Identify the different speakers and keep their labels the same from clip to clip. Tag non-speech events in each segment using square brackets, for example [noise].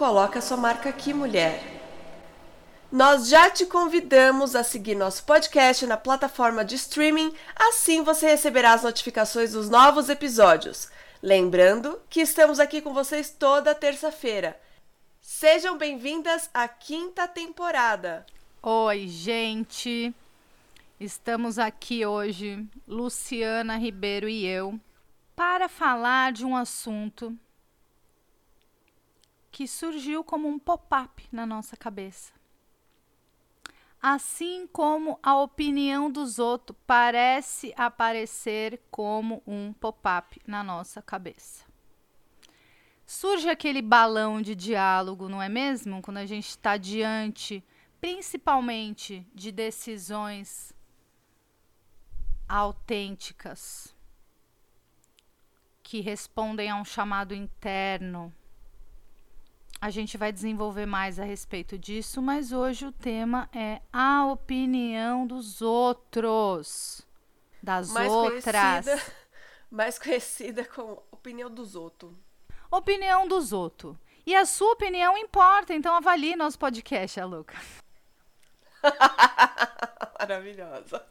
Speaker 1: Coloca sua marca aqui, mulher. Nós já te convidamos a seguir nosso podcast na plataforma de streaming, assim você receberá as notificações dos novos episódios. Lembrando que estamos aqui com vocês toda terça-feira. Sejam bem-vindas à quinta temporada.
Speaker 2: Oi, gente. Estamos aqui hoje, Luciana Ribeiro e eu, para falar de um assunto que surgiu como um pop-up na nossa cabeça. Assim como a opinião dos outros parece aparecer como um pop-up na nossa cabeça. Surge aquele balão de diálogo, não é mesmo? Quando a gente está diante, principalmente, de decisões autênticas que respondem a um chamado interno a gente vai desenvolver mais a respeito disso, mas hoje o tema é a opinião dos outros, das mais outras.
Speaker 1: Conhecida, [laughs] mais conhecida como opinião dos outros.
Speaker 2: Opinião dos outros. E a sua opinião importa, então avalie nosso podcast, a Luca. [laughs]
Speaker 1: Maravilhosa.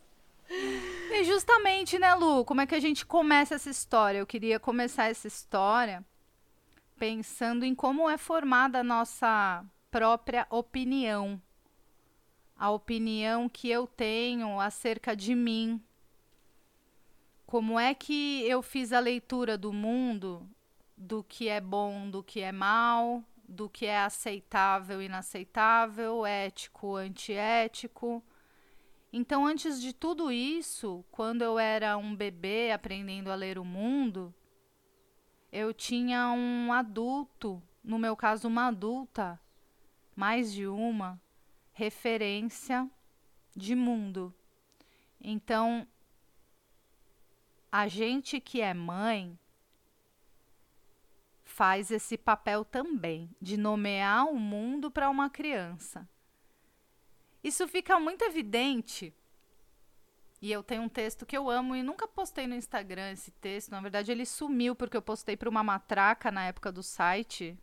Speaker 2: E justamente, né, Lu, como é que a gente começa essa história? Eu queria começar essa história pensando em como é formada a nossa própria opinião. A opinião que eu tenho acerca de mim. Como é que eu fiz a leitura do mundo, do que é bom, do que é mal, do que é aceitável, inaceitável, ético, antiético. Então, antes de tudo isso, quando eu era um bebê aprendendo a ler o mundo, eu tinha um adulto, no meu caso, uma adulta, mais de uma, referência de mundo. Então, a gente que é mãe faz esse papel também, de nomear o mundo para uma criança. Isso fica muito evidente e eu tenho um texto que eu amo e nunca postei no Instagram esse texto. Na verdade, ele sumiu porque eu postei para uma matraca na época do site,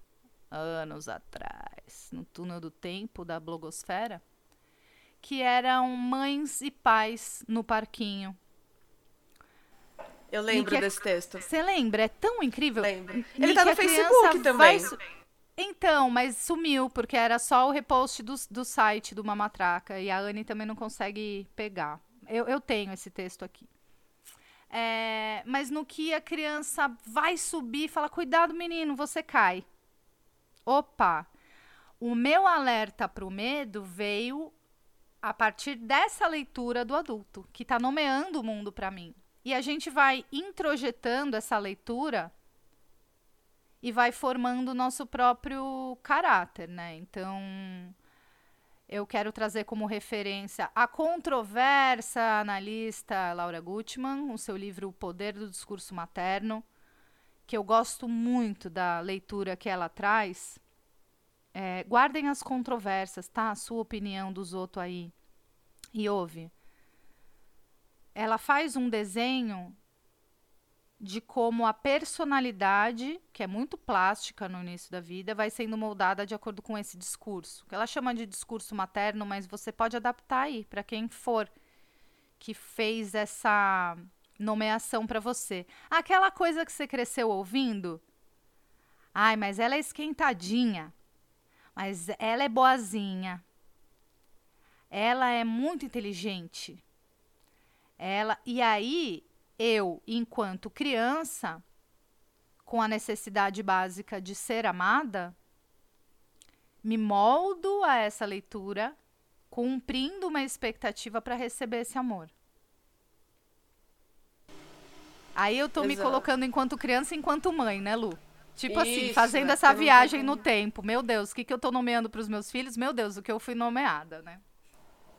Speaker 2: anos atrás, no túnel do tempo da blogosfera, que eram mães e pais no parquinho.
Speaker 1: Eu lembro desse texto.
Speaker 2: Você lembra? É tão incrível.
Speaker 1: Lembro. Ele tá no Facebook também.
Speaker 2: Então, mas sumiu, porque era só o repost do, do site do Mamatraca. E a Anne também não consegue pegar. Eu, eu tenho esse texto aqui. É, mas no que a criança vai subir, fala: cuidado, menino, você cai. Opa! O meu alerta para o medo veio a partir dessa leitura do adulto, que está nomeando o mundo para mim. E a gente vai introjetando essa leitura e vai formando o nosso próprio caráter, né? Então, eu quero trazer como referência a controversa analista Laura Gutman, o seu livro O Poder do Discurso Materno, que eu gosto muito da leitura que ela traz. É, guardem as controvérsias, tá? A sua opinião dos outros aí. E ouve. Ela faz um desenho de como a personalidade, que é muito plástica no início da vida, vai sendo moldada de acordo com esse discurso. Ela chama de discurso materno, mas você pode adaptar aí para quem for que fez essa nomeação para você. Aquela coisa que você cresceu ouvindo. Ai, mas ela é esquentadinha. Mas ela é boazinha. Ela é muito inteligente. Ela e aí eu, enquanto criança, com a necessidade básica de ser amada, me moldo a essa leitura, cumprindo uma expectativa para receber esse amor. Aí eu tô Exato. me colocando enquanto criança, enquanto mãe, né, Lu? Tipo assim,
Speaker 1: Isso,
Speaker 2: fazendo
Speaker 1: é,
Speaker 2: essa viagem no tempo. Meu Deus, o que, que eu tô nomeando pros meus filhos? Meu Deus, o que eu fui nomeada, né?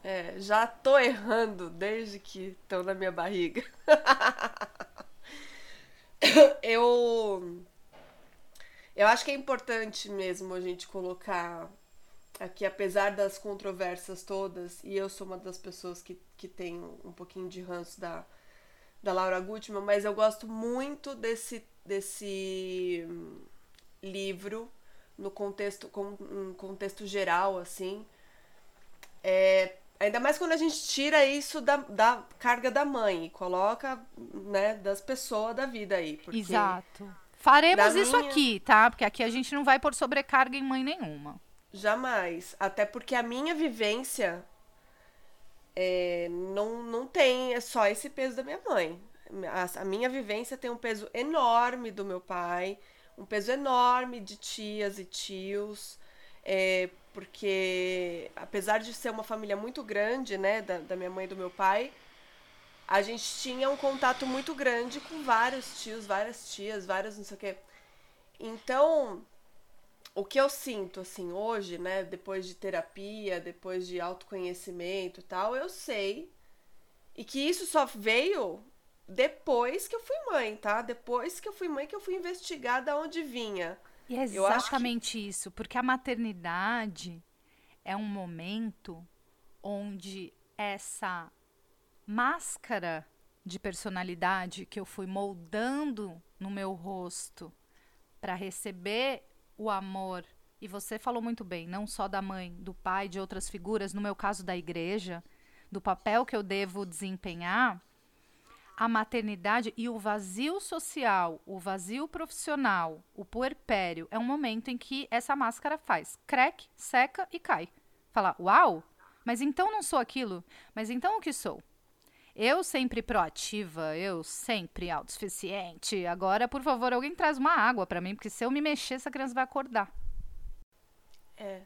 Speaker 1: É, já tô errando desde que estão na minha barriga. [laughs] eu eu acho que é importante mesmo a gente colocar aqui, apesar das controvérsias todas, e eu sou uma das pessoas que, que tem um pouquinho de ranço da, da Laura Gutman, mas eu gosto muito desse, desse livro no contexto, com, um contexto geral, assim. É, ainda mais quando a gente tira isso da, da carga da mãe e coloca, né, das pessoas da vida aí. Porque
Speaker 2: Exato. Faremos
Speaker 1: Da
Speaker 2: isso
Speaker 1: minha-
Speaker 2: aqui, tá? Porque aqui a gente não vai pôr sobrecarga em mãe nenhuma.
Speaker 1: Jamais. Até porque a minha vivência é, não, não tem só esse peso da minha mãe. A, a minha vivência tem um peso enorme do meu pai, um peso enorme de tias e tios, é, porque apesar de ser uma família muito grande, né, da, da minha mãe e do meu pai, a gente tinha um contato muito grande com vários tios, várias tias, várias não sei o quê. Então, o que eu sinto, assim, hoje, né, depois de terapia, depois de autoconhecimento e tal, eu sei. E que isso só veio depois que eu fui mãe, tá? Depois que eu fui mãe, que eu fui investigar da onde vinha.
Speaker 2: E é
Speaker 1: acho que-
Speaker 2: exatamente isso, porque a maternidade é um momento onde essa máscara de personalidade que eu fui moldando no meu rosto para receber o amor. E você falou muito bem, não só da mãe, do pai, de outras figuras, no meu caso da igreja, do papel que eu devo desempenhar a maternidade e o vazio social, o vazio profissional, o puerpério, é um momento em que essa máscara faz crack, seca e cai. Fala, uau, mas então não sou aquilo, mas então o que sou? Eu sempre proativa, eu sempre autossuficiente. Agora, por favor, alguém traz uma água pra mim, porque se eu me mexer, essa criança vai acordar.
Speaker 1: É.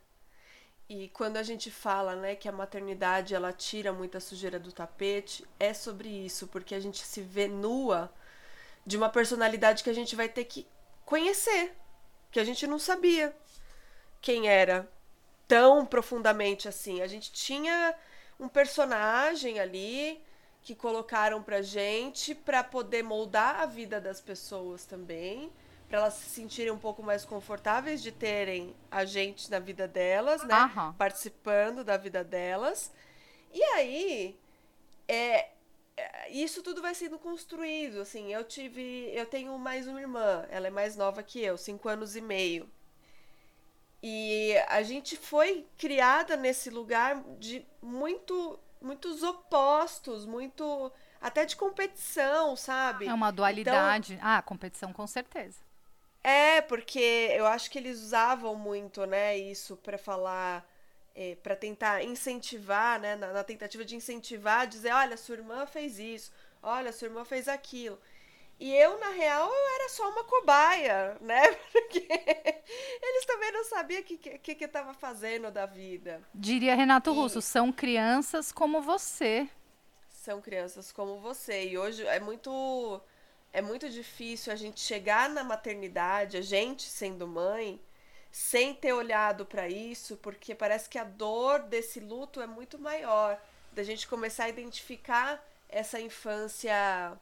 Speaker 1: E quando a gente fala, né, que a maternidade ela tira muita sujeira do tapete, é sobre isso, porque a gente se vê nua de uma personalidade que a gente vai ter que conhecer, que a gente não sabia quem era tão profundamente assim. A gente tinha um personagem ali que colocaram pra gente pra poder moldar a vida das pessoas também, pra elas se sentirem um pouco mais confortáveis de terem a gente na vida delas, né?
Speaker 2: Aham.
Speaker 1: Participando da vida delas. E aí, é, é, isso tudo vai sendo construído, assim, eu tive, eu tenho mais uma irmã, ela é mais nova que eu, cinco anos e meio. E a gente foi criada nesse lugar de muito, muitos opostos, muito até de competição, sabe?
Speaker 2: É uma dualidade. ah, competição com certeza.
Speaker 1: É, porque eu acho que eles usavam muito, né, isso pra falar, é, para tentar incentivar, né, na, na tentativa de incentivar, dizer, olha, sua irmã fez isso, olha, sua irmã fez aquilo. E eu, na real, eu era só uma cobaia, [laughs] né? Porque eles também não sabiam o que, que, que eu tava fazendo da vida.
Speaker 2: Diria Renato
Speaker 1: E-
Speaker 2: Russo, são crianças como você.
Speaker 1: São crianças como você. E hoje é muito é muito difícil a gente chegar na maternidade, a gente sendo mãe, sem ter olhado para isso, porque parece que a dor desse luto é muito maior. Da gente começar a identificar essa infância.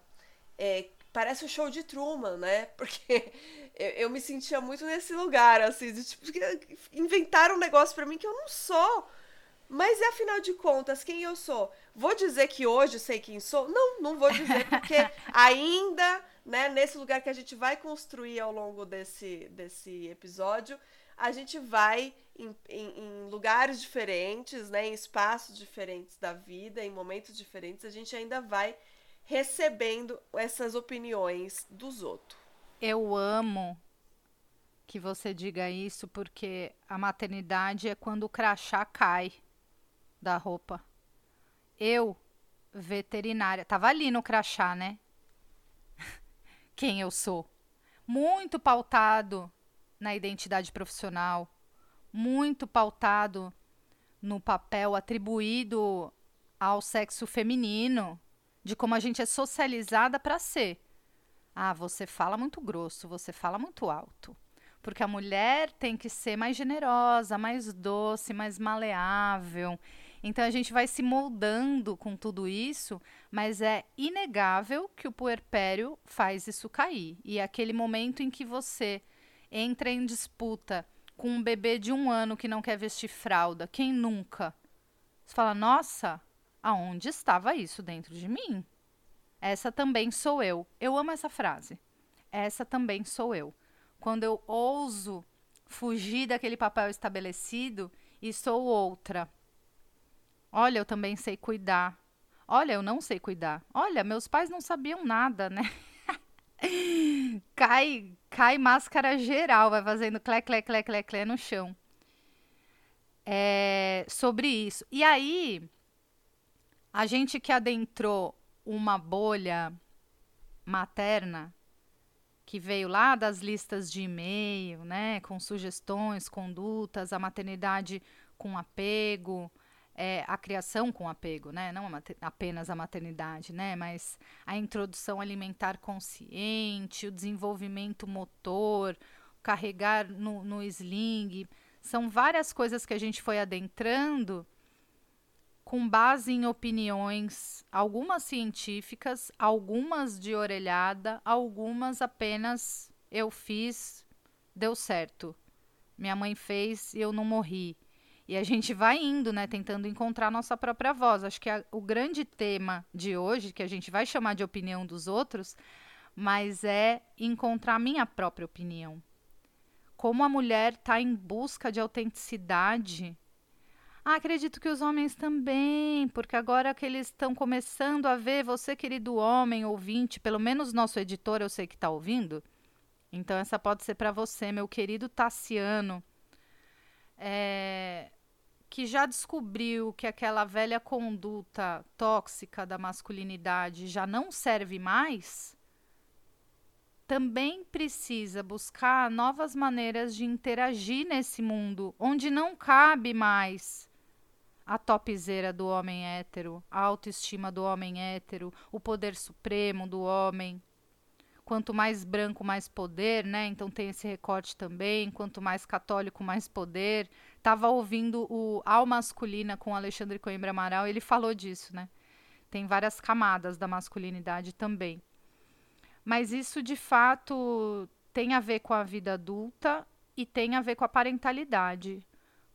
Speaker 1: é, parece o show de Truman, né? [laughs] Porque eu, eu me sentia muito nesse lugar, assim, de, tipo, inventaram um negócio para mim que eu não sou. Mas afinal de contas, quem eu sou? Vou dizer que hoje sei quem sou? Não, não vou dizer, porque [laughs] ainda, né, nesse lugar que a gente vai construir ao longo desse, desse episódio, a gente vai em, em, em lugares diferentes, né, em espaços diferentes da vida, em momentos diferentes, a gente ainda vai recebendo essas opiniões dos outros.
Speaker 2: Eu amo que você diga isso, porque a maternidade é quando o crachá cai da roupa. Eu, veterinária, tava ali no crachá, né? [laughs] Quem eu sou. Muito pautado na identidade profissional, muito pautado no papel atribuído ao sexo feminino, de como a gente é socializada para ser. Ah, você fala muito grosso, você fala muito alto. Porque a mulher tem que ser mais generosa, mais doce, mais maleável. Então a gente vai se moldando com tudo isso, mas é inegável que o puerpério faz isso cair. E é aquele momento em que você entra em disputa com um bebê de um ano que não quer vestir fralda, quem nunca? Você fala, nossa, aonde estava isso dentro de mim? Essa também sou eu. Eu amo essa frase. Essa também sou eu. Quando eu ouso fugir daquele papel estabelecido e sou outra Olha, eu também sei cuidar. Olha, eu não sei cuidar. Olha, meus pais não sabiam nada, né? [laughs] cai, cai máscara geral, vai fazendo clé, clé, clé, clé, clé no chão. É, sobre isso. E aí, a gente que adentrou uma bolha materna, que veio lá das listas de e-mail, né, com sugestões, condutas, a maternidade com apego, é, a criação com apego, né? Não a apenas a maternidade, né? Mas a introdução alimentar consciente, o desenvolvimento motor, carregar no, no sling. São várias coisas que a gente foi adentrando com base em opiniões, algumas científicas, algumas de orelhada, algumas apenas eu fiz, deu certo. Minha mãe fez e eu não morri. E a gente vai indo, né, tentando encontrar nossa própria voz. Acho que a, o grande tema de hoje, que a gente vai chamar de opinião dos outros, mas é encontrar a minha própria opinião. Como a mulher está em busca de autenticidade. Ah, acredito que os homens também, porque agora que eles estão começando a ver você, querido homem, ouvinte, pelo menos nosso editor, eu sei que está ouvindo. Então, essa pode ser para você, meu querido Tassiano. É, que já descobriu que aquela velha conduta tóxica da masculinidade já não serve mais, também precisa buscar novas maneiras de interagir nesse mundo onde não cabe mais a topzeira do homem hétero, a autoestima do homem hétero, o poder supremo do homem. Quanto mais branco, mais poder, né? Então tem esse recorte também. Quanto mais católico, mais poder. Tava ouvindo o Al Masculina com Alexandre Coimbra Amaral, ele falou disso, né? Tem várias camadas da masculinidade também. Mas isso de fato tem a ver com a vida adulta e tem a ver com a parentalidade.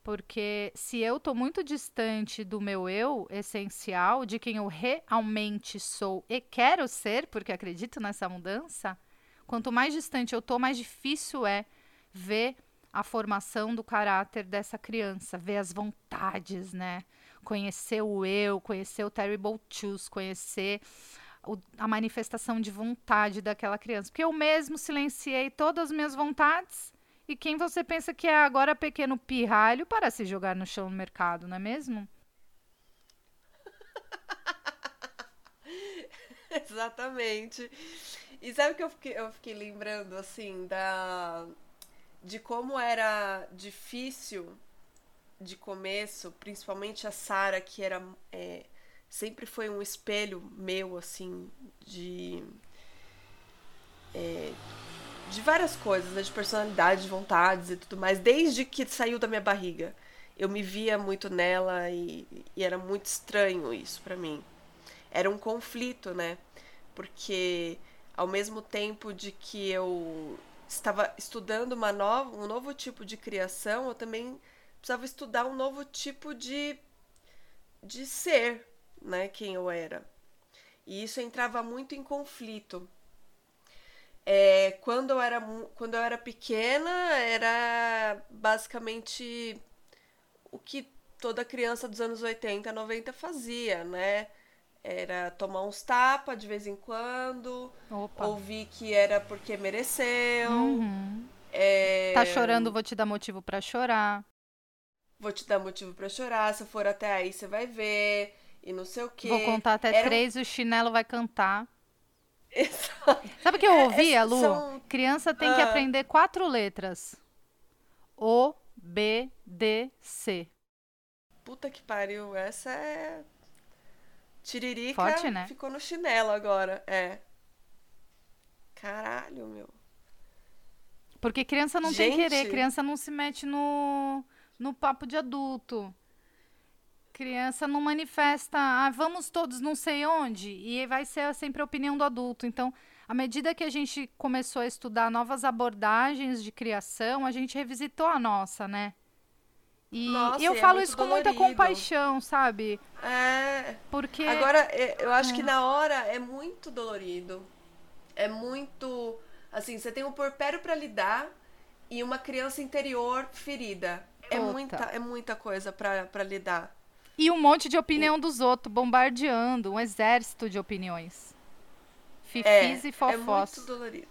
Speaker 2: Porque se eu estou muito distante do meu eu essencial, de quem eu realmente sou e quero ser, porque acredito nessa mudança, quanto mais distante eu estou, mais difícil é ver a formação do caráter dessa criança, ver as vontades, né? Conhecer o eu, conhecer o terrible twos, conhecer o, a manifestação de vontade daquela criança. Porque eu mesmo silenciei todas as minhas vontades. E quem você pensa que é agora pequeno pirralho para se jogar no chão no mercado, não é mesmo? [laughs]
Speaker 1: Exatamente. E sabe o que eu fiquei, eu fiquei lembrando, assim, da, de como era difícil de começo, principalmente a Sara, que era é, sempre foi um espelho meu, assim, de. É, de várias coisas, né? de personalidade, de vontades e tudo mais, desde que saiu da minha barriga. Eu me via muito nela e, e era muito estranho isso para mim. Era um conflito, né? Porque ao mesmo tempo de que eu estava estudando uma nova, um novo tipo de criação, eu também precisava estudar um novo tipo de, de ser, né, quem eu era. E isso entrava muito em conflito. É, quando, eu era, quando eu era pequena, era basicamente o que toda criança dos anos 80, 90 fazia, né? Era tomar uns tapas de vez em quando. Opa. Ouvir que era porque mereceu.
Speaker 2: Uhum. É... Tá chorando, vou te dar motivo para chorar.
Speaker 1: Vou te dar motivo para chorar. Se for até aí, você vai ver. E não sei o quê.
Speaker 2: Vou contar até era... três, o chinelo vai cantar. [laughs] Exato. Sabe o que eu é, ouvia, Lu? São... Criança tem ah. que aprender quatro letras. O, B, D, C.
Speaker 1: Puta que pariu. Essa é Tiririca
Speaker 2: Forte, né?
Speaker 1: ficou no chinelo agora, é. caralho, meu.
Speaker 2: Porque criança não
Speaker 1: Gente.
Speaker 2: tem querer, criança não se mete no, no papo de adulto. Criança não manifesta, ah, vamos todos não sei onde, e vai ser sempre a opinião do adulto. Então, à medida que a gente começou a estudar novas abordagens de criação, a gente revisitou a nossa, né? E
Speaker 1: Nossa,
Speaker 2: eu
Speaker 1: é
Speaker 2: falo isso com muita
Speaker 1: dolorido.
Speaker 2: compaixão, sabe?
Speaker 1: É.
Speaker 2: Porque
Speaker 1: Agora, é, eu acho que na hora é muito dolorido. É muito. Assim, você tem um porpério pra lidar e uma criança interior ferida. É muita, é muita coisa pra lidar.
Speaker 2: E um monte de opinião dos outros, bombardeando, um exército de opiniões. Fifis e
Speaker 1: é
Speaker 2: fofós.
Speaker 1: muito dolorido.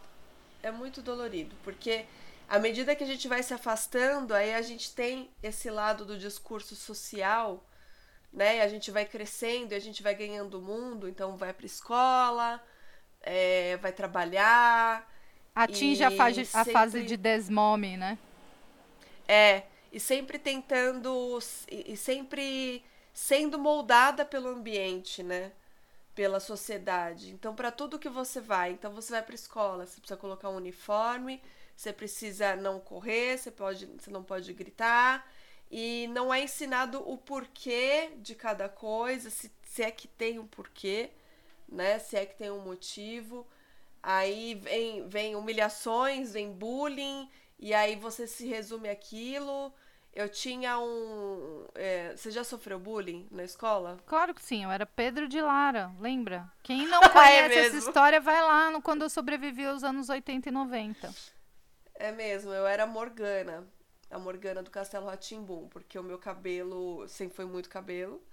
Speaker 1: É muito dolorido, porque à medida que a gente vai se afastando, aí a gente tem esse lado do discurso social, né? A gente vai crescendo e a gente vai ganhando o mundo, então vai pra escola, é, vai trabalhar,
Speaker 2: Atinge a, fase, a fase
Speaker 1: sempre-
Speaker 2: de desmome, né?
Speaker 1: É, e sempre tentando, e sempre sendo moldada pelo ambiente, né? Pela sociedade. Então, para tudo que você vai, então você vai para escola, você precisa colocar um uniforme, você precisa não correr, você pode, você não pode gritar, e não é ensinado o porquê de cada coisa, se, se é que tem um porquê, né? Se é que tem um motivo. Aí vem, vem humilhações, vem bullying, e aí você se resume aquilo. Eu tinha um. é, você já sofreu bullying na escola?
Speaker 2: Claro que sim, eu era Pedro de Lara, lembra? Quem [laughs] não
Speaker 1: É
Speaker 2: conhece essa
Speaker 1: mesmo.
Speaker 2: história, vai lá no quando eu sobrevivi aos anos 80 e 90.
Speaker 1: É mesmo, eu era a Morgana. A Morgana do Castelo Ratimbum, porque o meu cabelo sempre foi muito cabelo.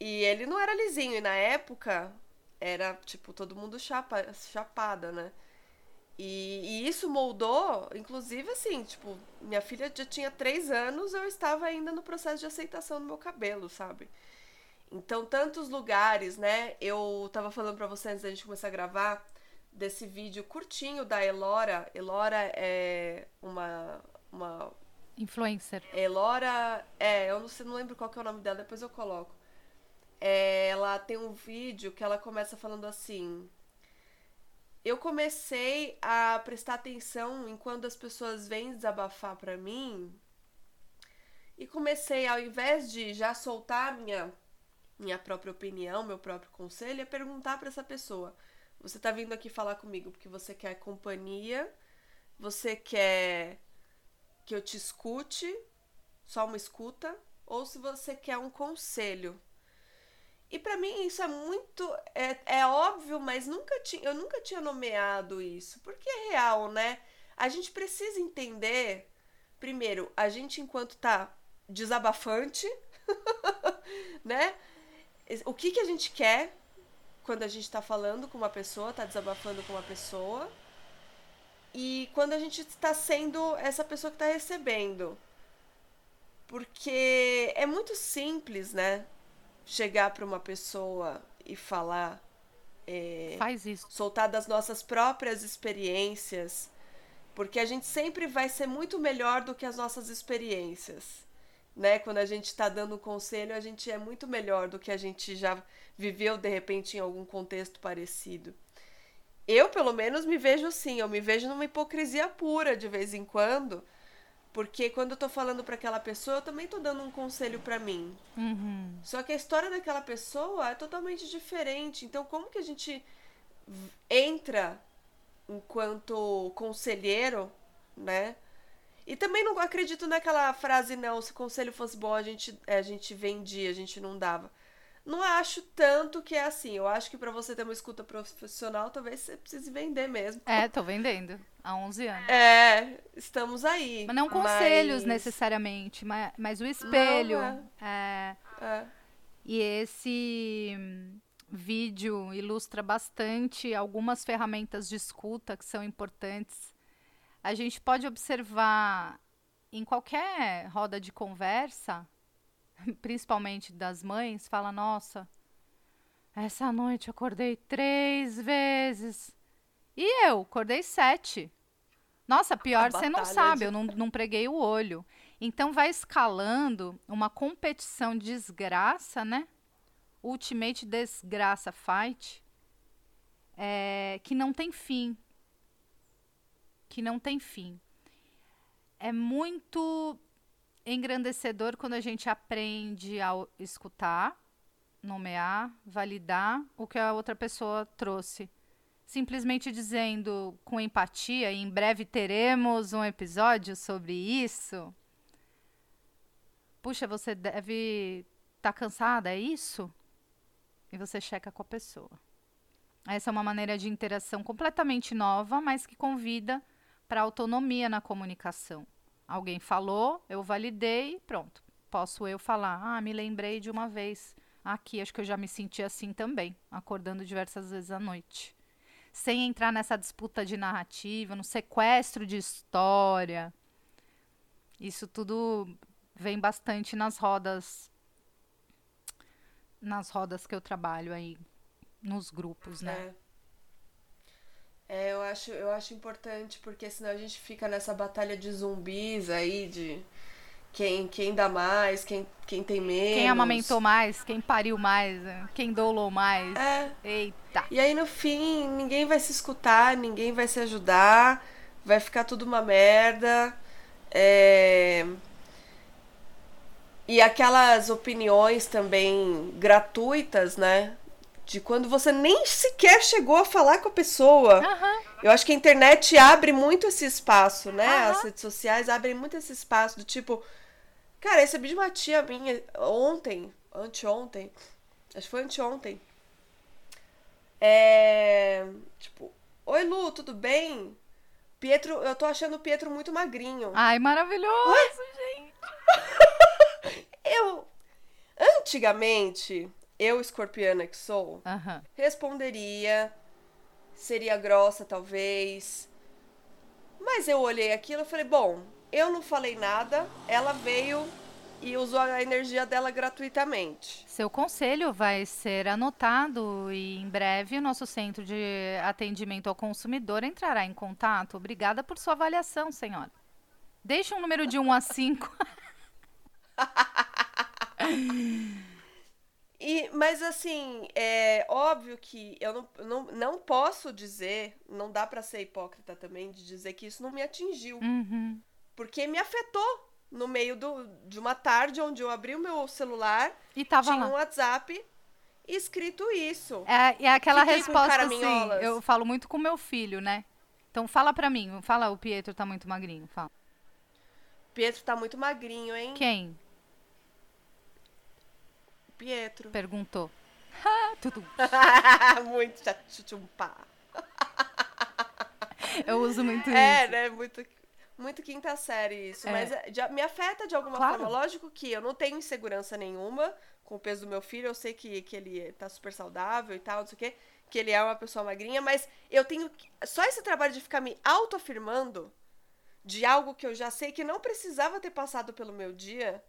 Speaker 1: E ele não era lisinho, e na época era, tipo, todo mundo chapa, chapada, né? E, e isso moldou, inclusive assim, tipo, minha filha já tinha três anos, eu estava ainda no processo de aceitação do meu cabelo, sabe? Então, tantos lugares, né? Eu tava falando pra você antes da gente começar a gravar desse vídeo curtinho da Elora. Elora é uma. uma
Speaker 2: Influencer.
Speaker 1: Elora. É, eu não, sei, não lembro qual que é o nome dela, depois eu coloco. É, ela tem um vídeo que ela começa falando assim. Eu comecei a prestar atenção em quando as pessoas vêm desabafar pra mim. E comecei, ao invés de já soltar minha, minha própria opinião, meu próprio conselho, a perguntar pra essa pessoa: Você tá vindo aqui falar comigo porque você quer companhia, você quer que eu te escute, só uma escuta, ou se você quer um conselho. E pra mim isso é muito. É, é óbvio, mas nunca tinha, eu nunca tinha nomeado isso. Porque é real, né? A gente precisa entender. Primeiro, a gente, enquanto tá desabafante, [laughs] né? O que, que a gente quer quando a gente tá falando com uma pessoa, tá desabafando com uma pessoa. E quando a gente está sendo essa pessoa que está recebendo. Porque é muito simples, né? Chegar para uma pessoa e falar, é,
Speaker 2: Faz isso.
Speaker 1: soltar das nossas próprias experiências, porque a gente sempre vai ser muito melhor do que as nossas experiências, né? Quando a gente está dando conselho, a gente é muito melhor do que a gente já viveu de repente em algum contexto parecido. Eu, pelo menos, me vejo assim, eu me vejo numa hipocrisia pura de vez em quando, porque quando eu tô falando para aquela pessoa, eu também tô dando um conselho para mim.
Speaker 2: Uhum.
Speaker 1: Só que a história daquela pessoa é totalmente diferente. Então, como que a gente entra enquanto conselheiro, né? E também não acredito naquela frase, não, se conselho fosse bom, a gente, a gente vendia, a gente não dava. Não acho tanto que é assim. Eu acho que para você ter uma escuta profissional, talvez você precise vender mesmo.
Speaker 2: É, tô vendendo. Há 11 anos.
Speaker 1: É, estamos aí.
Speaker 2: Mas não conselhos
Speaker 1: mas-
Speaker 2: necessariamente, mas, mas o espelho.
Speaker 1: Não,
Speaker 2: é.
Speaker 1: É.
Speaker 2: E esse vídeo ilustra bastante algumas ferramentas de escuta que são importantes. A gente pode observar em qualquer roda de conversa, [laughs] principalmente das mães, fala: Nossa, essa noite eu acordei três vezes. E eu acordei sete. Nossa, pior você não sabe,
Speaker 1: de-
Speaker 2: eu não, não preguei o olho. Então vai escalando uma competição de desgraça, né? Ultimate Desgraça Fight, é, que não tem fim. que não tem fim. É muito engrandecedor quando a gente aprende a escutar, nomear, validar o que a outra pessoa trouxe. Simplesmente dizendo com empatia, em breve teremos um episódio sobre isso. Puxa, você deve estar tá cansada, é isso? E você checa com a pessoa. Essa é uma maneira de interação completamente nova, mas que convida para autonomia na comunicação. Alguém falou, eu validei, pronto. Posso eu falar, ah, me lembrei de uma vez aqui, acho que eu já me senti assim também, acordando diversas vezes à noite. Sem entrar nessa disputa de narrativa, no sequestro de história. Isso tudo vem bastante nas rodas nas rodas que eu trabalho aí nos grupos, né?
Speaker 1: É. É, eu acho, eu acho importante, porque senão a gente fica nessa batalha de zumbis aí, de quem, quem dá mais, quem, quem tem menos.
Speaker 2: Quem amamentou mais, quem pariu mais, né? quem dolou mais.
Speaker 1: É.
Speaker 2: Eita.
Speaker 1: E aí no fim, ninguém vai se escutar, ninguém vai se ajudar, vai ficar tudo uma merda. É... E aquelas opiniões também gratuitas, né? de quando você nem sequer chegou a falar com a pessoa.
Speaker 2: Uhum.
Speaker 1: Eu acho que a internet abre muito esse espaço, né?
Speaker 2: Uhum.
Speaker 1: As redes sociais abrem muito esse espaço do tipo. Cara, recebi de uma tia minha ontem, anteontem, acho que foi anteontem. É. Tipo, oi Lu, tudo bem? Pietro, eu tô achando o Pietro muito magrinho.
Speaker 2: Ai, maravilhoso, Ué?
Speaker 1: gente. [laughs] eu. Antigamente, eu, escorpiana que sou,
Speaker 2: uhum.
Speaker 1: responderia, seria grossa talvez. Mas eu olhei aquilo e falei, bom, eu não falei nada, ela veio e usou a energia dela gratuitamente.
Speaker 2: Seu conselho vai ser anotado e em breve o nosso centro de atendimento ao consumidor entrará em contato. Obrigada por sua avaliação, senhora. Deixe um número de 1 a 5. [laughs]
Speaker 1: E, mas assim, é óbvio que eu não, não, não posso dizer, não dá para ser hipócrita também de dizer que isso não me atingiu.
Speaker 2: Uhum.
Speaker 1: Porque me afetou no meio do, de uma tarde onde eu abri o meu celular
Speaker 2: e tava
Speaker 1: tinha
Speaker 2: lá.
Speaker 1: um WhatsApp escrito isso.
Speaker 2: É, é aquela Fiquei resposta assim, eu falo muito com meu filho, né? Então fala pra mim, fala o Pietro tá muito magrinho, fala.
Speaker 1: Pietro tá muito magrinho, hein?
Speaker 2: Quem?
Speaker 1: Pietro.
Speaker 2: Perguntou. [laughs]
Speaker 1: Tudo. [laughs] muito chuchumpa.
Speaker 2: Eu uso muito
Speaker 1: é,
Speaker 2: isso.
Speaker 1: É, né? Muito, muito quinta série isso.
Speaker 2: É.
Speaker 1: Mas eh, já, me afeta de alguma
Speaker 2: claro.
Speaker 1: forma. Lógico que eu não tenho insegurança nenhuma com o peso do meu filho. Eu sei que, que ele tá super saudável e tal, não sei o quê. Que ele é uma pessoa magrinha. Mas eu tenho. Só esse trabalho de ficar me autoafirmando de algo que eu já sei que não precisava ter passado pelo meu dia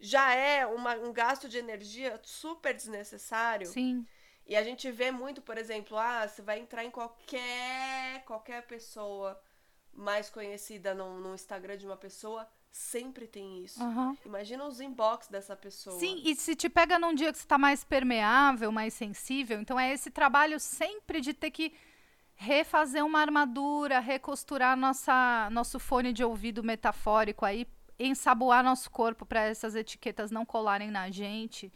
Speaker 1: já é uma, um gasto de energia super desnecessário.
Speaker 2: Sim.
Speaker 1: E a gente vê muito, por exemplo, ah, você vai entrar em qualquer qualquer pessoa mais conhecida no, no Instagram de uma pessoa, sempre tem isso.
Speaker 2: Uhum.
Speaker 1: Imagina os inbox dessa pessoa.
Speaker 2: Sim, e se te pega num dia que você está mais permeável, mais sensível, então é esse trabalho sempre de ter que refazer uma armadura, recosturar nossa, nosso fone de ouvido metafórico aí ensaboar nosso corpo para essas etiquetas não colarem na gente.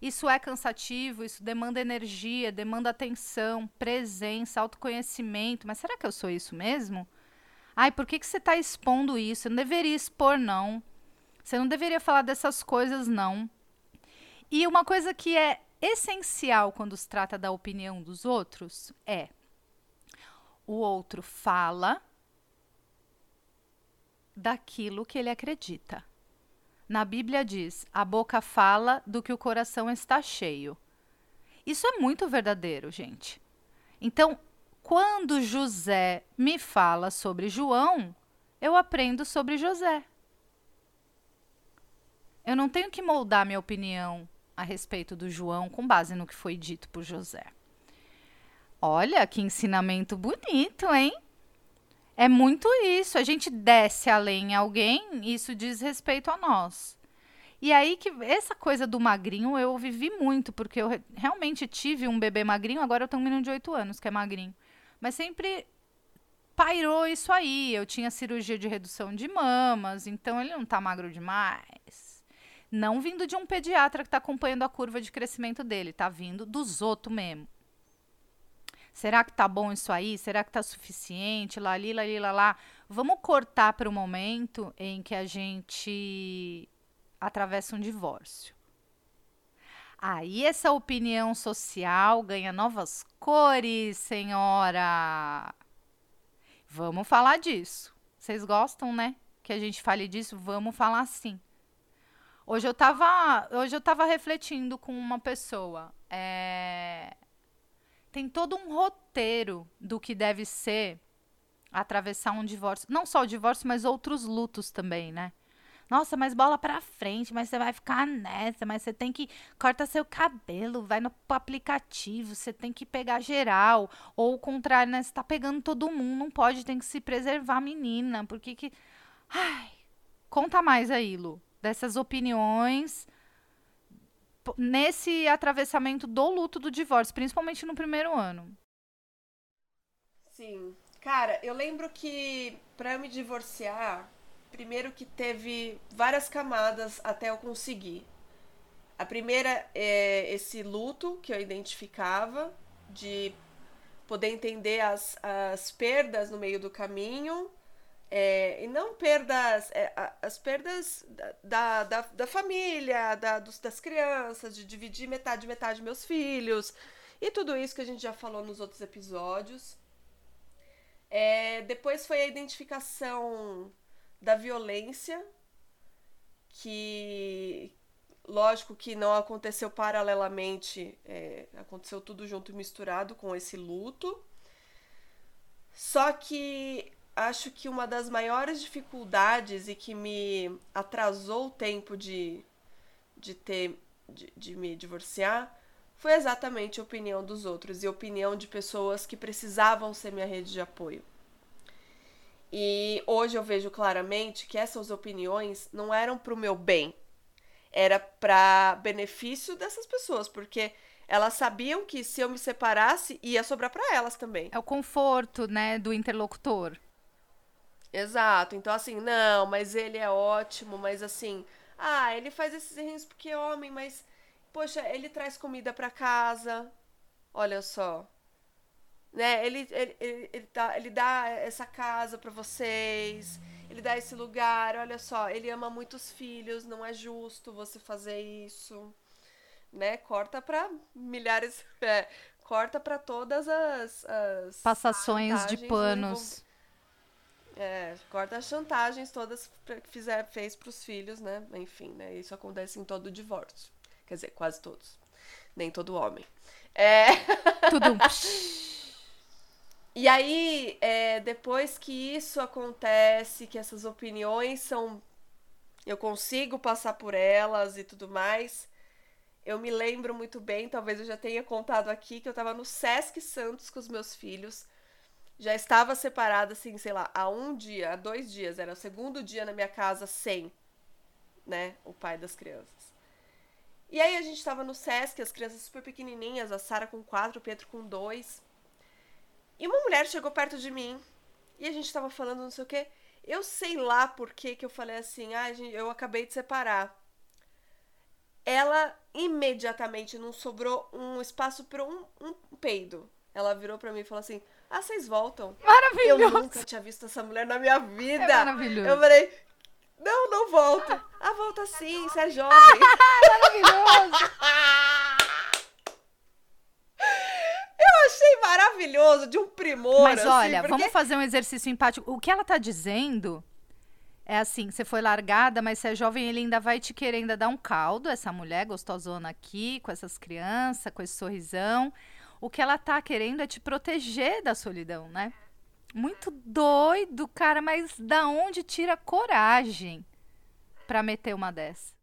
Speaker 2: Isso é cansativo, isso demanda energia, demanda atenção, presença, autoconhecimento. Mas será que eu sou isso mesmo? Ai, por que, que você está expondo isso? Você não deveria expor, não. Você não deveria falar dessas coisas, não. E uma coisa que é essencial quando se trata da opinião dos outros é: o outro fala daquilo que ele acredita. Na Bíblia diz: a boca fala do que o coração está cheio. Isso é muito verdadeiro, gente. Então, quando José me fala sobre João, eu aprendo sobre José. Eu não tenho que moldar minha opinião a respeito do João com base no que foi dito por José. Olha que ensinamento bonito, hein? É muito isso. A gente desce além em alguém, isso diz respeito a nós. E aí que essa coisa do magrinho eu vivi muito, porque eu realmente tive um bebê magrinho, agora eu tenho um menino de 8 anos que é magrinho. Mas sempre pairou isso aí. Eu tinha cirurgia de redução de mamas, então ele não tá magro demais. Não vindo de um pediatra que tá acompanhando a curva de crescimento dele, tá vindo dos outros mesmo. Será que tá bom isso aí? Será que tá suficiente? Lá, ali, lá, ali, lá, lá. Vamos cortar para o momento em que a gente atravessa um divórcio. Aí essa opinião social ganha novas cores, senhora. Vamos falar disso. Vocês gostam, né? Que a gente fale disso? Vamos falar sim. Hoje eu tava, hoje eu tava refletindo com uma pessoa. É... Tem todo um roteiro do que deve ser atravessar um divórcio. Não só o divórcio, mas outros lutos também, né? Nossa, mas bola pra frente, mas você vai ficar nessa, mas você tem que corta seu cabelo, vai no aplicativo, você tem que pegar geral, ou o contrário, né? Você tá pegando todo mundo, não pode, tem que se preservar, menina, porque que Ai, conta mais aí, Lu, dessas opiniões nesse atravessamento do luto do divórcio, principalmente no primeiro ano.
Speaker 1: Sim. Cara, eu lembro que para me divorciar, primeiro que teve várias camadas até eu conseguir. A primeira é esse luto que eu identificava, de poder entender as, as perdas no meio do caminho, é, e não perdas, é, as perdas da, da, da família, da, dos, das crianças, de dividir metade, metade meus filhos, e tudo isso que a gente já falou nos outros episódios. É, depois foi a identificação da violência, que lógico que não aconteceu paralelamente, é, aconteceu tudo junto e misturado com esse luto. Só que acho que uma das maiores dificuldades e que me atrasou o tempo de, de ter de, de me divorciar foi exatamente a opinião dos outros e a opinião de pessoas que precisavam ser minha rede de apoio. E hoje eu vejo claramente que essas opiniões não eram para o meu bem, era para benefício dessas pessoas, porque elas sabiam que se eu me separasse ia sobrar para elas também.
Speaker 2: É o conforto, né, do interlocutor.
Speaker 1: Exato. Então assim, não, mas ele é ótimo, mas assim, ah, ele faz esses erros porque é homem, mas poxa, ele traz comida para casa. Olha só, né? Ele, ele, ele, ele, dá, ele dá essa casa para vocês, ele dá esse lugar. Olha só, ele ama muitos filhos, não é justo você fazer isso, né? Corta para milhares, [laughs] é, corta para todas as, as
Speaker 2: passações de panos.
Speaker 1: É, corta as chantagens todas que fizer, fez pros filhos, né? Enfim, né? Isso acontece em todo divórcio. Quer dizer, quase todos. Nem todo homem. É.
Speaker 2: Tudo. [laughs]
Speaker 1: E aí, é, depois que isso acontece, que essas opiniões são. Eu consigo passar por elas e tudo mais. Eu me lembro muito bem, talvez eu já tenha contado aqui, que eu tava no Sesc Santos com os meus filhos. Já estava separada, assim, sei lá, há um dia, há dois dias. Era o segundo dia na minha casa sem, né, o pai das crianças. E aí a gente tava no Sesc, as crianças super pequenininhas, a Sara com quatro, o Pedro com dois. E uma mulher chegou perto de mim e a gente tava falando não sei o quê. Eu sei lá por que que eu falei assim, ah, eu acabei de separar. Ela imediatamente não sobrou um espaço para um, um peido. Ela virou para mim e falou assim: Ah, vocês voltam?
Speaker 2: Maravilhoso!
Speaker 1: Eu nunca tinha visto essa mulher na minha vida. É
Speaker 2: maravilhoso.
Speaker 1: Eu falei: Não, não volta. Ah, volta sim, você é jovem. [laughs]
Speaker 2: maravilhoso! [laughs]
Speaker 1: achei maravilhoso, de um primor.
Speaker 2: Mas
Speaker 1: assim,
Speaker 2: olha,
Speaker 1: porque...
Speaker 2: vamos fazer um exercício empático. O que ela tá dizendo é assim: você foi largada, mas você é jovem, ele ainda vai te querer ainda dar um caldo, essa mulher gostosona aqui, com essas crianças, com esse sorrisão. O que ela tá querendo é te proteger da solidão, né? Muito doido, cara, mas da onde tira coragem para meter uma dessa?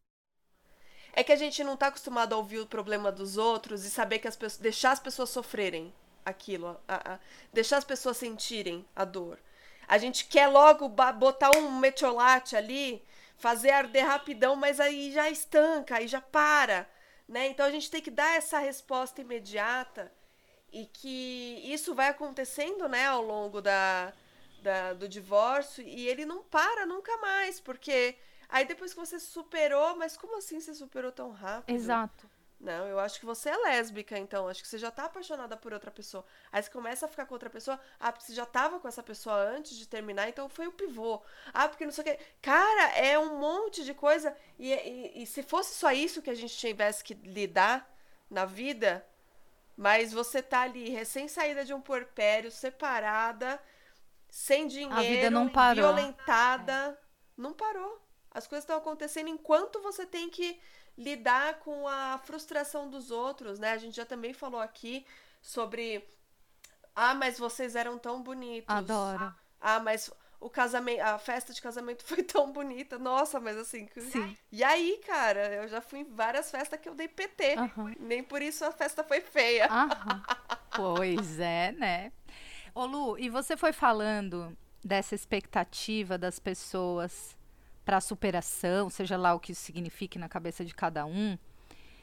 Speaker 1: É que a gente não tá acostumado a ouvir o problema dos outros e saber que as pessoas. deixar as pessoas sofrerem aquilo. A, a, deixar as pessoas sentirem a dor. A gente quer logo botar um metiolate ali, fazer arder rapidão, mas aí já estanca, aí já para. Né? Então a gente tem que dar essa resposta imediata e que isso vai acontecendo né, ao longo da, da, do divórcio e ele não para nunca mais, porque aí depois que você superou, mas como assim você superou tão rápido?
Speaker 2: Exato.
Speaker 1: Não, eu acho que você é lésbica, então. Acho que você já tá apaixonada por outra pessoa. Aí você começa a ficar com outra pessoa. Ah, porque você já tava com essa pessoa antes de terminar, então foi o pivô. Ah, porque não sei o quê. Cara, é um monte de coisa. E, e, e se fosse só isso que a gente tivesse que lidar na vida, mas você tá ali, recém-saída de um puerpério, separada, sem dinheiro,
Speaker 2: a vida não parou.
Speaker 1: violentada. É. Não parou. As coisas estão acontecendo enquanto você tem que lidar com a frustração dos outros, né? A gente já também falou aqui sobre ah, mas vocês eram tão bonitos.
Speaker 2: Adoro.
Speaker 1: Ah, mas o casamento, a festa de casamento [laughs] foi tão bonita. Nossa, mas assim,
Speaker 2: Sim.
Speaker 1: E aí, cara, eu já fui em várias festas que eu dei PT.
Speaker 2: Uhum.
Speaker 1: Nem por isso a festa foi feia.
Speaker 2: Uhum. [laughs] pois é, né? Ô Lu, e você foi falando dessa expectativa das pessoas para superação, seja lá o que isso signifique na cabeça de cada um,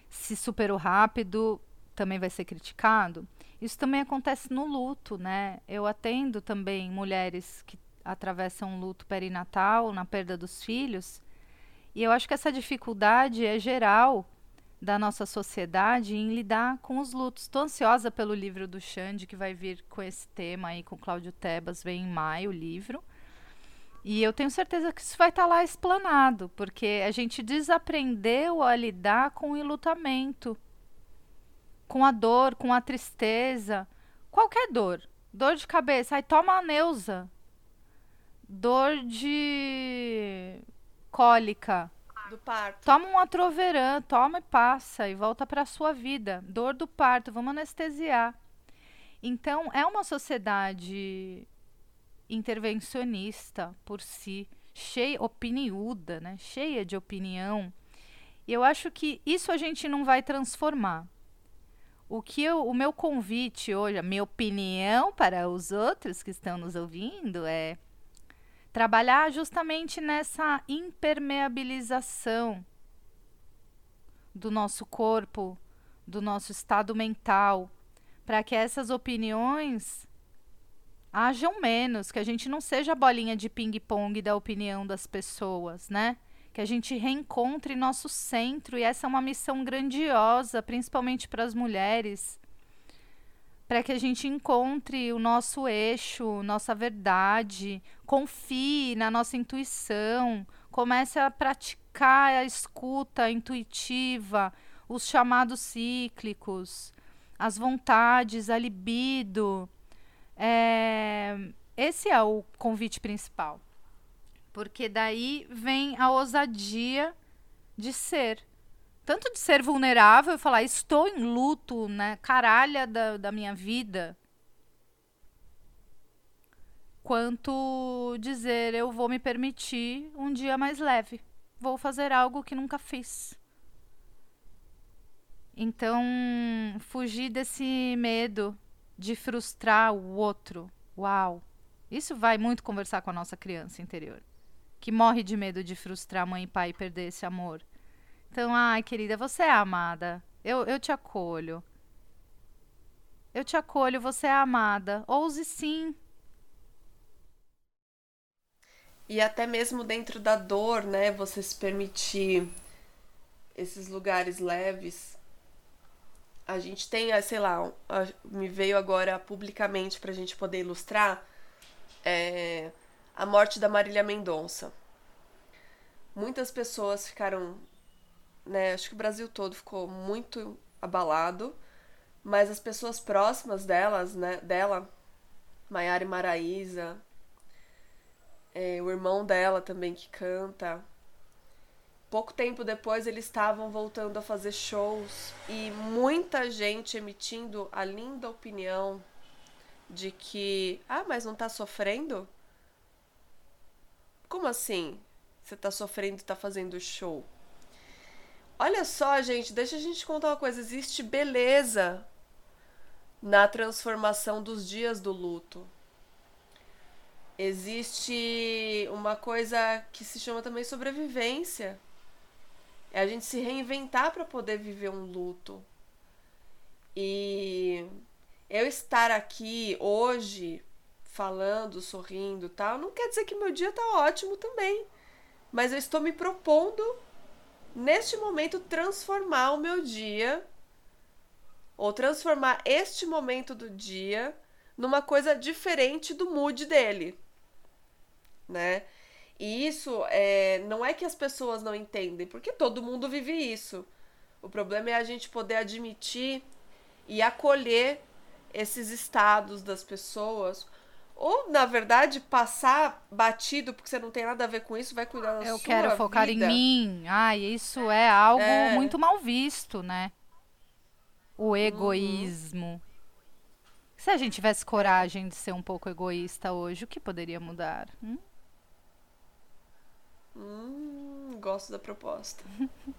Speaker 2: se superou rápido, também vai ser criticado. Isso também acontece no luto, né? Eu atendo também mulheres que atravessam luto perinatal, na perda dos filhos, e eu acho que essa dificuldade é geral da nossa sociedade em lidar com os lutos. Estou ansiosa pelo livro do Xande, que vai vir com esse tema aí, com Cláudio Tebas, vem em maio o livro. E eu tenho certeza que isso vai estar tá lá explanado, porque a gente desaprendeu a lidar com o enlutamento, com a dor, com a tristeza, qualquer dor. Dor de cabeça, aí toma a Neuza. Dor de cólica.
Speaker 1: Do parto.
Speaker 2: Toma um atroverã, toma e passa e volta para a sua vida. Dor do parto, vamos anestesiar. Então, é uma sociedade intervencionista por si, cheia, opiniuda, né? cheia de opinião. E eu acho que isso a gente não vai transformar. O que eu, o meu convite hoje, a minha opinião para os outros que estão nos ouvindo é trabalhar justamente nessa impermeabilização do nosso corpo, do nosso estado mental, para que essas opiniões hajam menos, que a gente não seja a bolinha de ping-pong da opinião das pessoas, né? Que a gente reencontre nosso centro, e essa é uma missão grandiosa, principalmente para as mulheres, para que a gente encontre o nosso eixo, nossa verdade, confie na nossa intuição, comece a praticar a escuta intuitiva, os chamados cíclicos, as vontades, a libido, é, esse é o convite principal. Porque daí vem a ousadia de ser. Tanto de ser vulnerável e falar, estou em luto, né? Caralha da, da minha vida. Quanto dizer, eu vou me permitir um dia mais leve. Vou fazer algo que nunca fiz. Então, fugir desse medo de frustrar o outro. Uau! Isso vai muito conversar com a nossa criança interior, que morre de medo de frustrar mãe e pai e perder esse amor. Então, ai, querida, você é amada. Eu, eu te acolho. Eu te acolho, você é amada. Ouse sim.
Speaker 1: E até mesmo dentro da dor, né? Você se permitir esses lugares leves a gente tem, ah, sei lá, me veio agora publicamente para a gente poder ilustrar é, a morte da Marília Mendonça. Muitas pessoas ficaram, né, acho que o Brasil todo ficou muito abalado, mas as pessoas próximas delas, né, dela, Maiara e Maraísa, é, o irmão dela também que canta, Pouco tempo depois eles estavam voltando a fazer shows e muita gente emitindo a linda opinião de que, ah, mas não tá sofrendo? Como assim? Você tá sofrendo e tá fazendo show? Olha só, gente, deixa a gente contar uma coisa. Existe beleza na transformação dos dias do luto. Existe uma coisa que se chama também sobrevivência. É a gente se reinventar para poder viver um luto. E eu estar aqui hoje falando, sorrindo, tal, não quer dizer que meu dia tá ótimo também. Mas eu estou me propondo neste momento transformar o meu dia ou transformar este momento do dia numa coisa diferente do mood dele, né? E isso é, não é que as pessoas não entendem, porque todo mundo vive isso. O problema é a gente poder admitir e acolher esses estados das pessoas. Ou, na verdade, passar batido, porque você não tem nada a ver com isso, vai cuidar da
Speaker 2: Eu
Speaker 1: sua
Speaker 2: quero focar
Speaker 1: vida.
Speaker 2: em mim. Ai, isso é algo
Speaker 1: É.
Speaker 2: muito mal visto, né? O egoísmo. Se a gente tivesse coragem de ser um pouco egoísta hoje, o que poderia mudar? Hum?
Speaker 1: Hum, gosto da proposta. [laughs]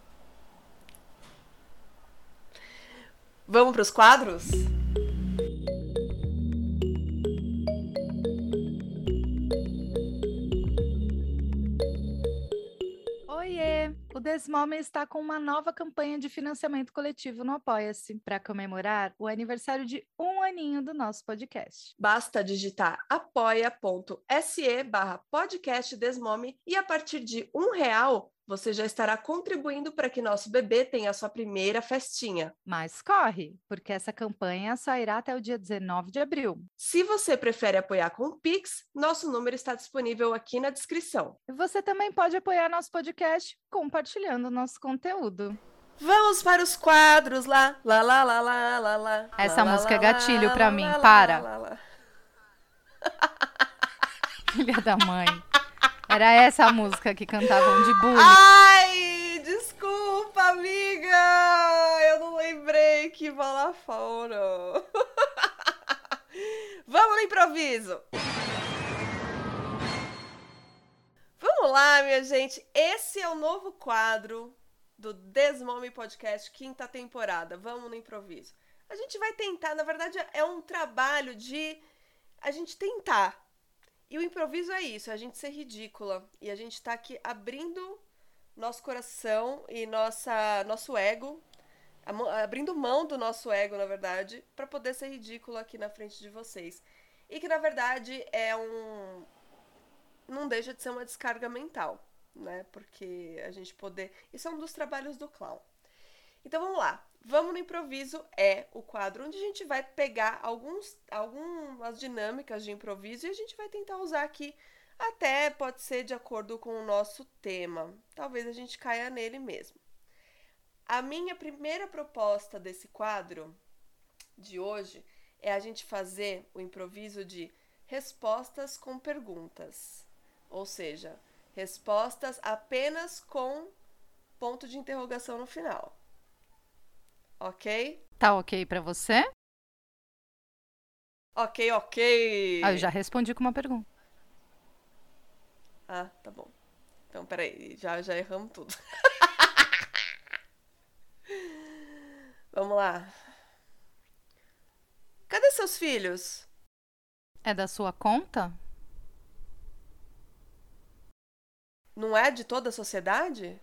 Speaker 1: Vamos para os quadros?
Speaker 2: Desmome está com uma nova campanha de financiamento coletivo no Apoia-se para comemorar o aniversário de um aninho do nosso podcast.
Speaker 1: Basta digitar apoia.se barra podcast Desmome e a partir de um real você já estará contribuindo para que nosso bebê tenha a sua primeira festinha.
Speaker 2: Mas corre, porque essa campanha só irá até o dia 19 de abril.
Speaker 1: Se você prefere apoiar com o Pix, nosso número está disponível aqui na descrição.
Speaker 2: E você também pode apoiar nosso podcast compartilhando nosso conteúdo.
Speaker 1: Vamos para os quadros lá, lá, lá, lá, lá, lá, lá.
Speaker 2: Essa
Speaker 1: lá,
Speaker 2: música
Speaker 1: lá,
Speaker 2: é gatilho
Speaker 1: lá,
Speaker 2: mim,
Speaker 1: lá,
Speaker 2: para.
Speaker 1: lá, lá, lá. [laughs]
Speaker 2: Filha da mãe. Era essa a música que cantavam de bullying.
Speaker 1: Ai, desculpa, amiga. Eu não lembrei que fora. [laughs] Vamos no improviso. Vamos lá, minha gente. Esse é o novo quadro do Desmome Podcast, quinta temporada. Vamos no improviso. A gente vai tentar, na verdade, é um trabalho de a gente tentar. E o improviso é isso, é a gente ser ridícula. E a gente tá aqui abrindo nosso coração e nossa, nosso ego, abrindo mão do nosso ego, na verdade, para poder ser ridículo aqui na frente de vocês. E que na verdade é um não deixa de ser uma descarga mental, né? Porque a gente poder, isso é um dos trabalhos do clown. Então vamos lá. Vamos no improviso é o quadro onde a gente vai pegar alguns algumas dinâmicas de improviso e a gente vai tentar usar aqui até pode ser de acordo com o nosso tema. Talvez a gente caia nele mesmo. A minha primeira proposta desse quadro de hoje é a gente fazer o improviso de respostas com perguntas. Ou seja, respostas apenas com ponto de interrogação no final. Ok?
Speaker 2: Tá ok pra você?
Speaker 1: Ok, ok.
Speaker 2: Ah, eu já respondi com uma pergunta.
Speaker 1: Ah, tá bom. Então, peraí, já, já erramos tudo. [laughs] Vamos lá. Cadê seus filhos?
Speaker 2: É da sua conta?
Speaker 1: Não é de toda a sociedade?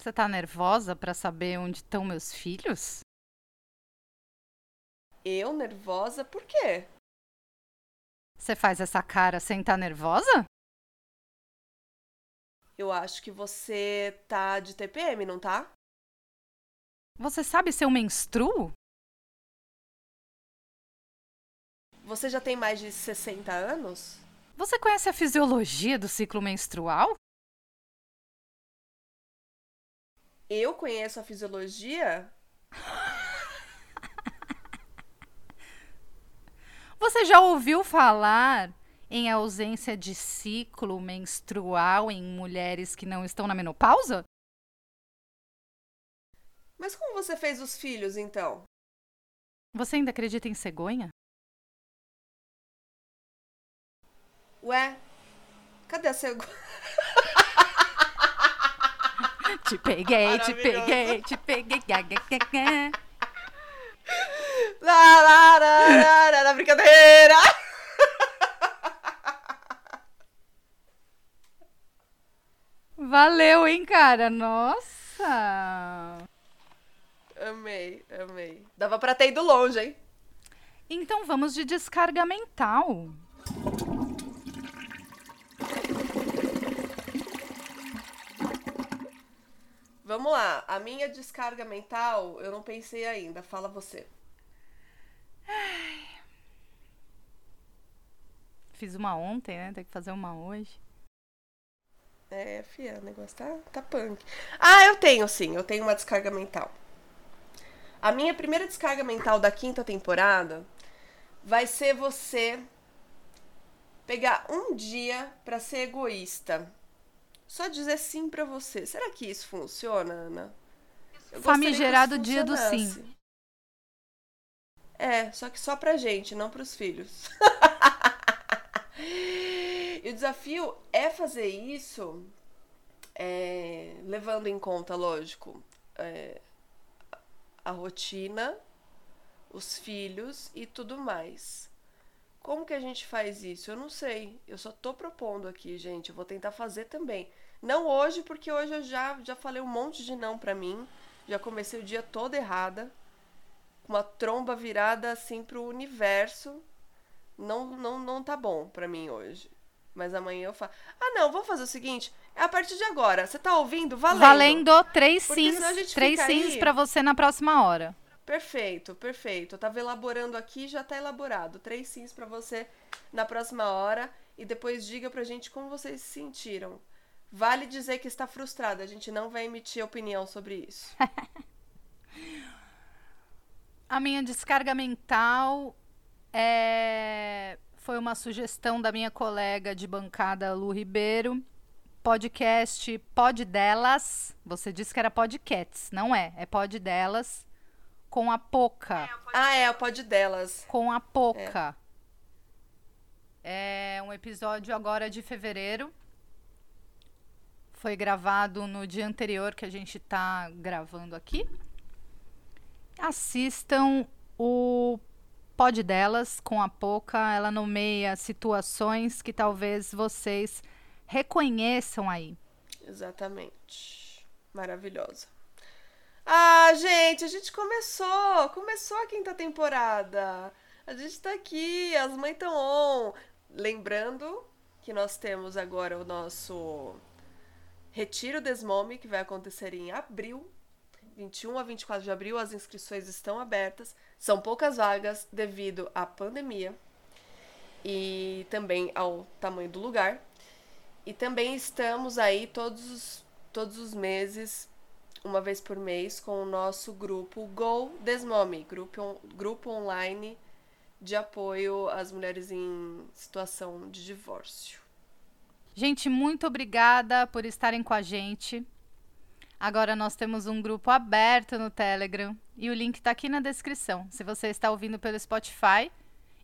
Speaker 2: Você tá nervosa pra saber onde estão meus filhos?
Speaker 1: Eu nervosa? Por quê?
Speaker 2: Você faz essa cara sem estar nervosa?
Speaker 1: Eu acho que você tá de TPM, não tá?
Speaker 2: Você sabe se eu menstruo?
Speaker 1: Você já tem mais de 60 anos?
Speaker 2: Você conhece a fisiologia do ciclo menstrual?
Speaker 1: Eu conheço a fisiologia? [laughs]
Speaker 2: Você já ouviu falar em ausência de ciclo menstrual em mulheres que não estão na menopausa?
Speaker 1: Mas como você fez os filhos, então?
Speaker 2: Você ainda acredita em cegonha?
Speaker 1: Ué, cadê a segunda? [laughs]
Speaker 2: Te peguei, te peguei, te peguei.
Speaker 1: Na lá, lá, lá, lá, brincadeira!
Speaker 2: Valeu, hein, cara? Nossa!
Speaker 1: Amei, amei. Dava pra ter ido longe, hein?
Speaker 2: Então vamos de descarga mental.
Speaker 1: Vamos lá, a minha descarga mental eu não pensei ainda, fala você.
Speaker 2: Fiz uma ontem, né? Tem que fazer uma hoje.
Speaker 1: É, fia, o negócio tá, tá punk. Ah, eu tenho sim, eu tenho uma descarga mental. A minha primeira descarga mental da quinta temporada vai ser você pegar um dia para ser egoísta. Só dizer sim para você. Será que isso funciona, Ana?
Speaker 2: Famigerado dia do sim.
Speaker 1: É, só que só pra gente, não pros filhos. [laughs] e o desafio é fazer isso é, levando em conta, lógico, é, a rotina, os filhos e tudo mais. Como que a gente faz isso? Eu não sei. Eu só tô propondo aqui, gente. Eu vou tentar fazer também. Não hoje, porque hoje eu já, já falei um monte de não pra mim. Já comecei o dia todo errada. Com uma tromba virada assim pro universo. Não, não, não tá bom pra mim hoje. Mas amanhã eu falo. Ah, não, vamos fazer o seguinte. É a partir de agora. Você tá ouvindo? Valendo.
Speaker 2: Valendo três sims. Três sims aí... pra você na próxima hora.
Speaker 1: Perfeito, perfeito. Eu tava elaborando aqui, já tá elaborado. Três sims para você na próxima hora e depois diga pra gente como vocês se sentiram. Vale dizer que está frustrada, a gente não vai emitir opinião sobre isso. [laughs]
Speaker 2: a minha descarga mental é... foi uma sugestão da minha colega de bancada Lu Ribeiro. Podcast Pod Delas. Você disse que era podcasts, não é? É Pod Delas com a Poca.
Speaker 1: ah, é, o pod delas.
Speaker 2: Com a Poca. É. é um episódio agora de fevereiro. Foi gravado no dia anterior que a gente tá gravando aqui. Assistam o pod delas com a Poca. Ela nomeia situações que talvez vocês reconheçam aí.
Speaker 1: Exatamente. Maravilhosa. Ah, gente, a gente começou! Começou a quinta temporada! A gente tá aqui, as mães estão on! Lembrando que nós temos agora o nosso Retiro Desmome, que vai acontecer em abril, 21 a 24 de abril. As inscrições estão abertas. São poucas vagas devido à pandemia e também ao tamanho do lugar. E também estamos aí todos todos os meses uma vez por mês com o nosso grupo Go Desmome, grupo, grupo online de apoio às mulheres em situação de divórcio.
Speaker 2: Gente, muito obrigada por estarem com a gente. Agora nós temos um grupo aberto no Telegram e o link está aqui na descrição. Se você está ouvindo pelo Spotify,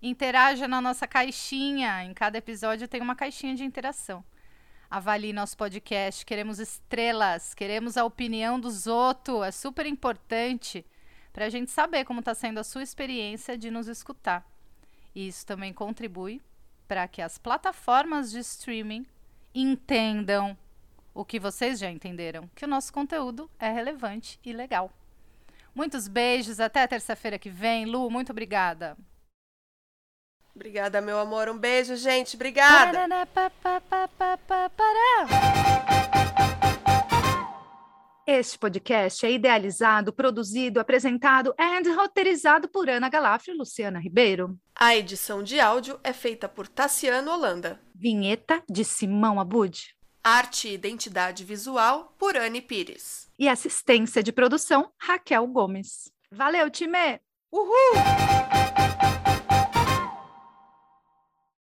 Speaker 2: interaja na nossa caixinha. Em cada episódio tem uma caixinha de interação avalie nosso podcast. Queremos estrelas, queremos a opinião dos outros. É super importante para a gente saber como está sendo a sua experiência de nos escutar. E isso também contribui para que as plataformas de streaming entendam o que vocês já entenderam, que o nosso conteúdo é relevante e legal. Muitos beijos, até terça-feira que vem. Lu, muito obrigada.
Speaker 1: Obrigada, meu amor. Um beijo, gente. Obrigada.
Speaker 2: Este podcast é idealizado, produzido, apresentado e roteirizado por Ana Galafre e Luciana Ribeiro.
Speaker 1: A edição de áudio é feita por Tassiano Holanda.
Speaker 2: Vinheta de Simão Abud.
Speaker 1: Arte e identidade visual por Anne Pires.
Speaker 2: E assistência de produção Raquel Gomes. Valeu, time! Uhul!